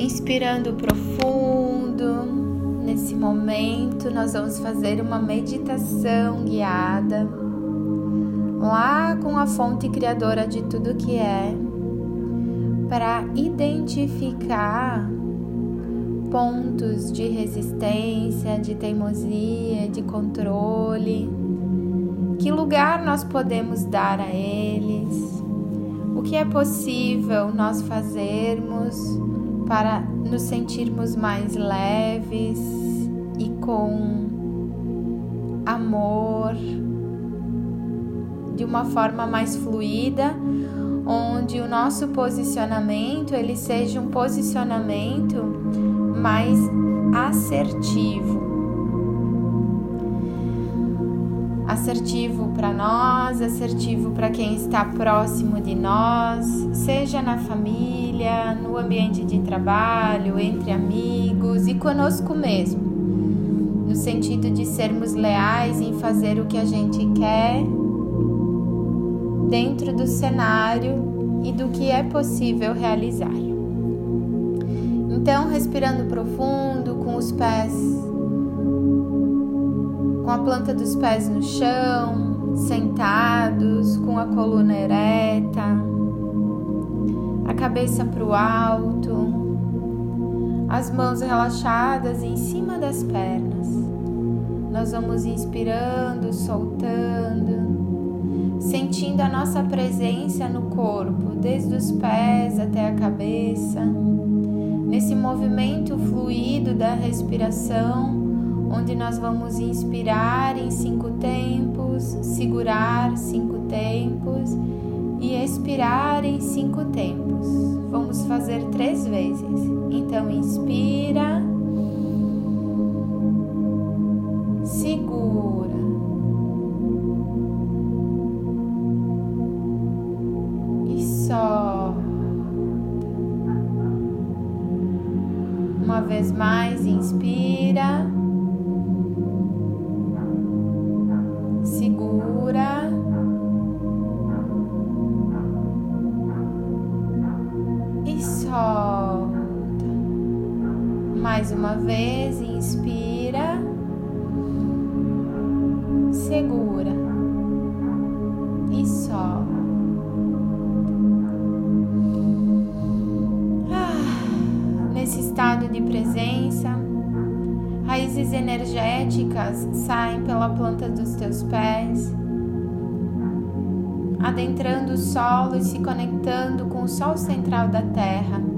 Inspirando profundo, nesse momento nós vamos fazer uma meditação guiada lá com a fonte criadora de tudo que é, para identificar pontos de resistência, de teimosia, de controle. Que lugar nós podemos dar a eles? O que é possível nós fazermos para nos sentirmos mais leves e com amor, de uma forma mais fluida, onde o nosso posicionamento ele seja um posicionamento mais assertivo. Assertivo para nós, assertivo para quem está próximo de nós, seja na família, no ambiente de trabalho, entre amigos e conosco mesmo, no sentido de sermos leais em fazer o que a gente quer dentro do cenário e do que é possível realizar. Então, respirando profundo, com os pés, com a planta dos pés no chão, sentados, com a coluna ereta, a cabeça para o alto, as mãos relaxadas em cima das pernas. Nós vamos inspirando, soltando sentindo a nossa presença no corpo, desde os pés até a cabeça, nesse movimento fluido da respiração, onde nós vamos inspirar em cinco tempos, segurar cinco tempos e expirar em cinco tempos. Vamos fazer três vezes. Então, inspira. Uma vez mais, inspira. Mais uma vez, inspira. Segura. E solta. estado de presença. Raízes energéticas saem pela planta dos teus pés, adentrando o solo e se conectando com o sol central da Terra,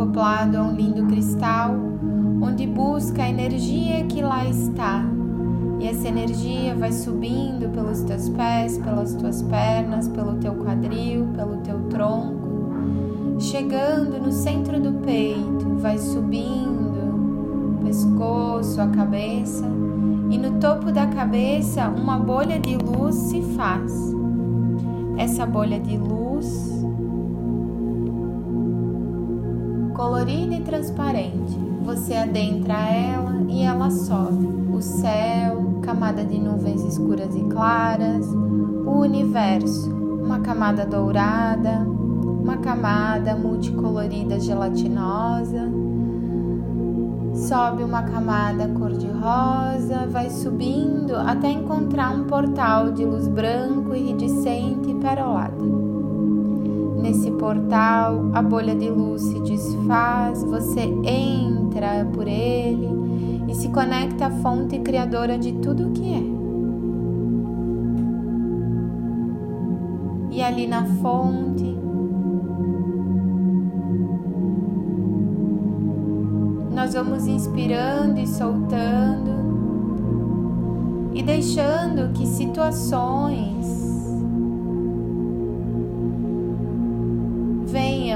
acoplado a um lindo cristal, onde busca a energia que lá está. E essa energia vai subindo pelos teus pés, pelas tuas pernas, pelo teu quadril, pelo teu tronco chegando no centro do peito, vai subindo, pescoço, a cabeça, e no topo da cabeça uma bolha de luz se faz. Essa bolha de luz colorida e transparente, você adentra ela e ela sobe. O céu, camada de nuvens escuras e claras, o universo, uma camada dourada, uma camada multicolorida gelatinosa, sobe uma camada cor-de-rosa, vai subindo até encontrar um portal de luz branco, iridescente e perolada. Nesse portal, a bolha de luz se desfaz, você entra por ele e se conecta à fonte criadora de tudo o que é. E ali na fonte, nós vamos inspirando e soltando e deixando que situações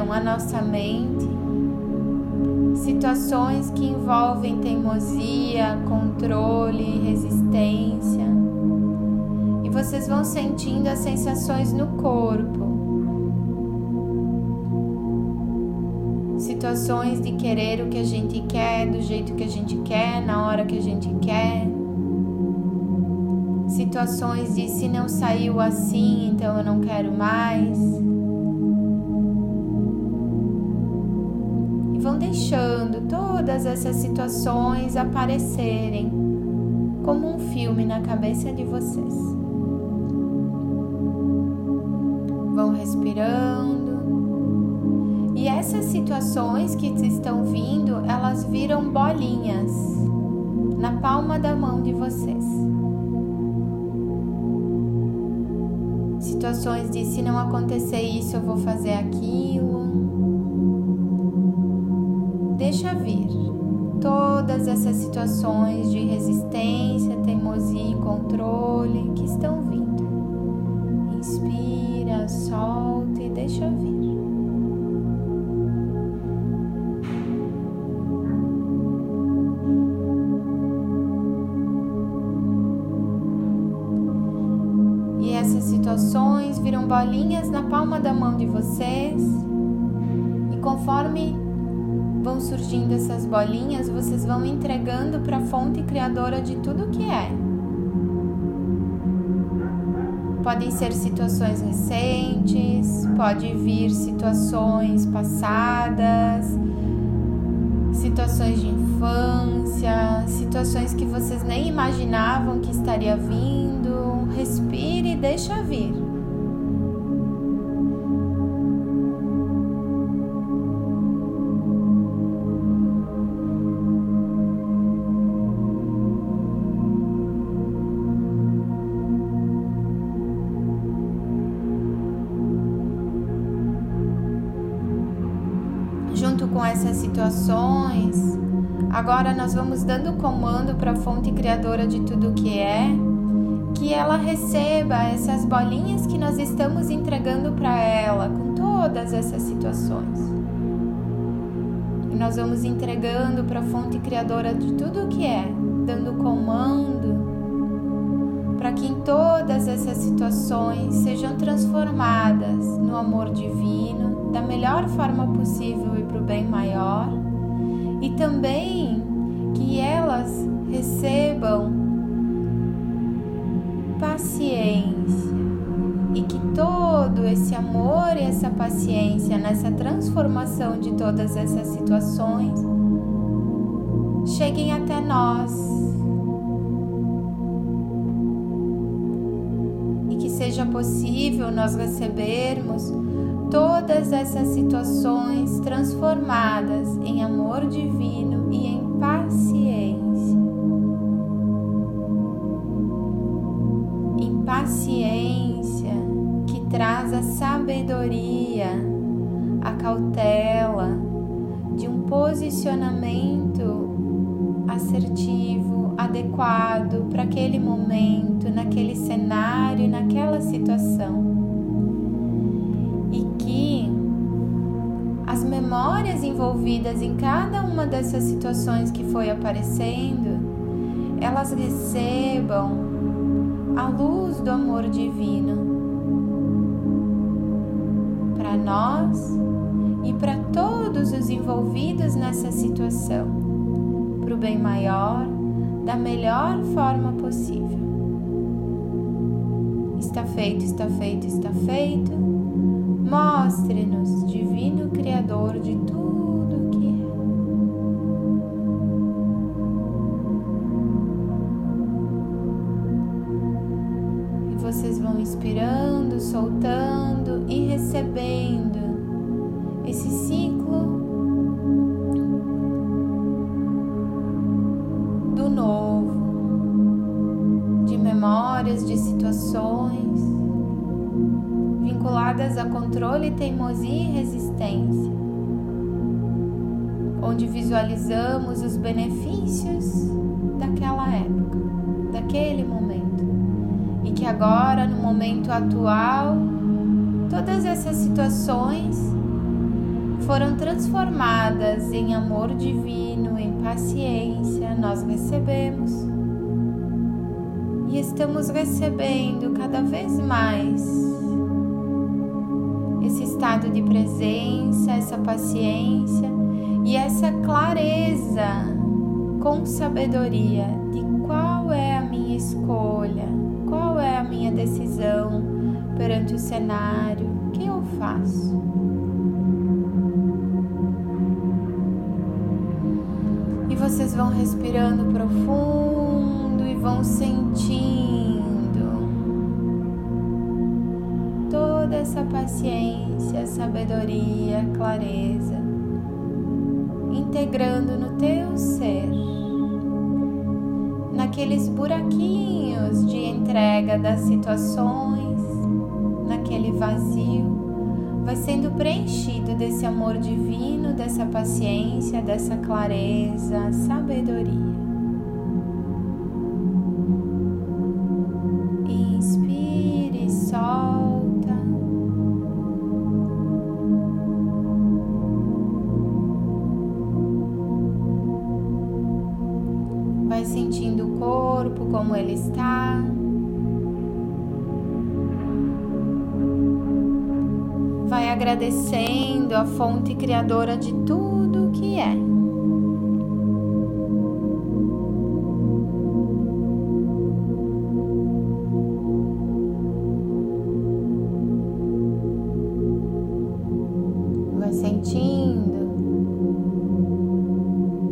venham à nossa mente, situações que envolvem teimosia, controle, resistência, e vocês vão sentindo as sensações no corpo. situações de querer o que a gente quer, do jeito que a gente quer, na hora que a gente quer. Situações de se não saiu assim, então eu não quero mais. Vão deixando todas essas situações aparecerem como um filme na cabeça de vocês. Vão respirando. E essas situações que estão vindo, elas viram bolinhas na palma da mão de vocês. Situações de se não acontecer isso, eu vou fazer aquilo. Deixa vir todas essas situações de resistência, teimosia e controle que estão vindo. Inspira, solta e deixa vir. Essas situações viram bolinhas na palma da mão de vocês, e conforme vão surgindo essas bolinhas, vocês vão entregando para a fonte criadora de tudo que é. Podem ser situações recentes, pode vir situações passadas, situações de infância, situações que vocês nem imaginavam que estaria vindo. Respire e deixa vir. Junto com essas situações, agora nós vamos dando comando para a fonte criadora de tudo que é, que ela receba essas bolinhas que nós estamos entregando para ela com todas essas situações. E nós vamos entregando para a fonte criadora de tudo que é, dando comando todas essas situações sejam transformadas no amor divino da melhor forma possível e para o bem maior, e também que elas recebam paciência e que todo esse amor e essa paciência nessa transformação de todas essas situações cheguem até nós seja possível nós recebermos todas essas situações transformadas em amor divino e em paciência. Em paciência que traz a sabedoria, a cautela de um posicionamento assertivo, adequado para aquele momento, naquele cenário, naquela situação. E que as memórias envolvidas em cada uma dessas situações que foi aparecendo, elas recebam a luz do amor divino para nós e para todos os envolvidos nessa situação, para o bem maior, da melhor forma possível. Está feito, está feito, está feito. Mostre-nos, Divino Criador de tudo que é. E vocês vão inspirando, soltando e recebendo esse ciclo controle, teimosia e resistência, onde visualizamos os benefícios daquela época, daquele momento, e que agora, no momento atual, todas essas situações foram transformadas em amor divino, em paciência, nós recebemos. E estamos recebendo cada vez mais estado de presença, essa paciência e essa clareza com sabedoria de qual é a minha escolha, qual é a minha decisão perante o cenário, o que eu faço. vocês vão respirando profundo e vão sentindo toda essa paciência, sabedoria, clareza, integrando no teu ser, naqueles buraquinhos de entrega das situações, naquele vazio, vai sendo preenchido desse amor divino, dessa paciência, dessa clareza, sabedoria. Agradecendo a fonte criadora de tudo que é. Vai sentindo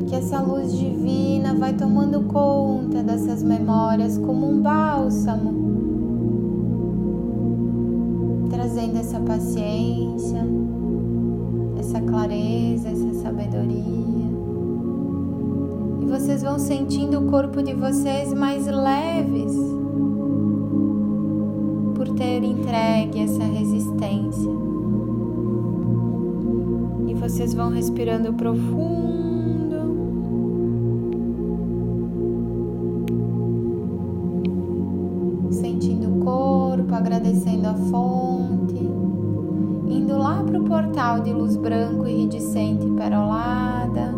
que essa luz divina vai tomando conta dessas memórias como um bálsamo, trazendo essa paciência, essa clareza, essa sabedoria. E vocês vão sentindo o corpo de vocês mais leves por ter entregue essa resistência. E vocês vão respirando profundo agradecendo a fonte, portal de luz branco iridescente perolada,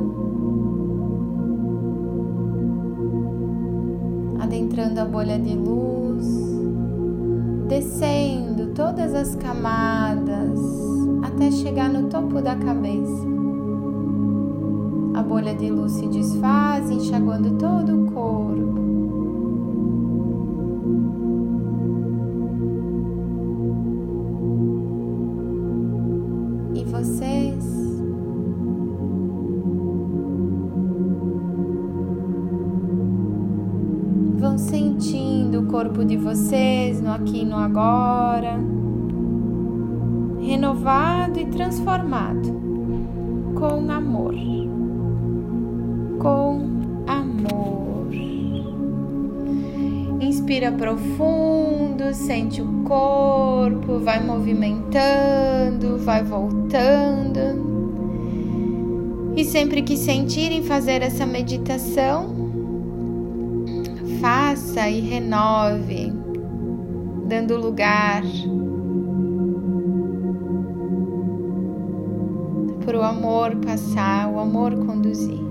adentrando a bolha de luz, descendo todas as camadas até chegar no topo da cabeça. A bolha de luz se desfaz, enxaguando todo o corpo. Corpo de vocês no aqui e no agora, renovado e transformado com amor. Com amor. Inspira profundo, sente o corpo, vai movimentando, vai voltando. E sempre que sentirem fazer essa meditação, faça e renove, dando lugar para o amor passar, o amor conduzir.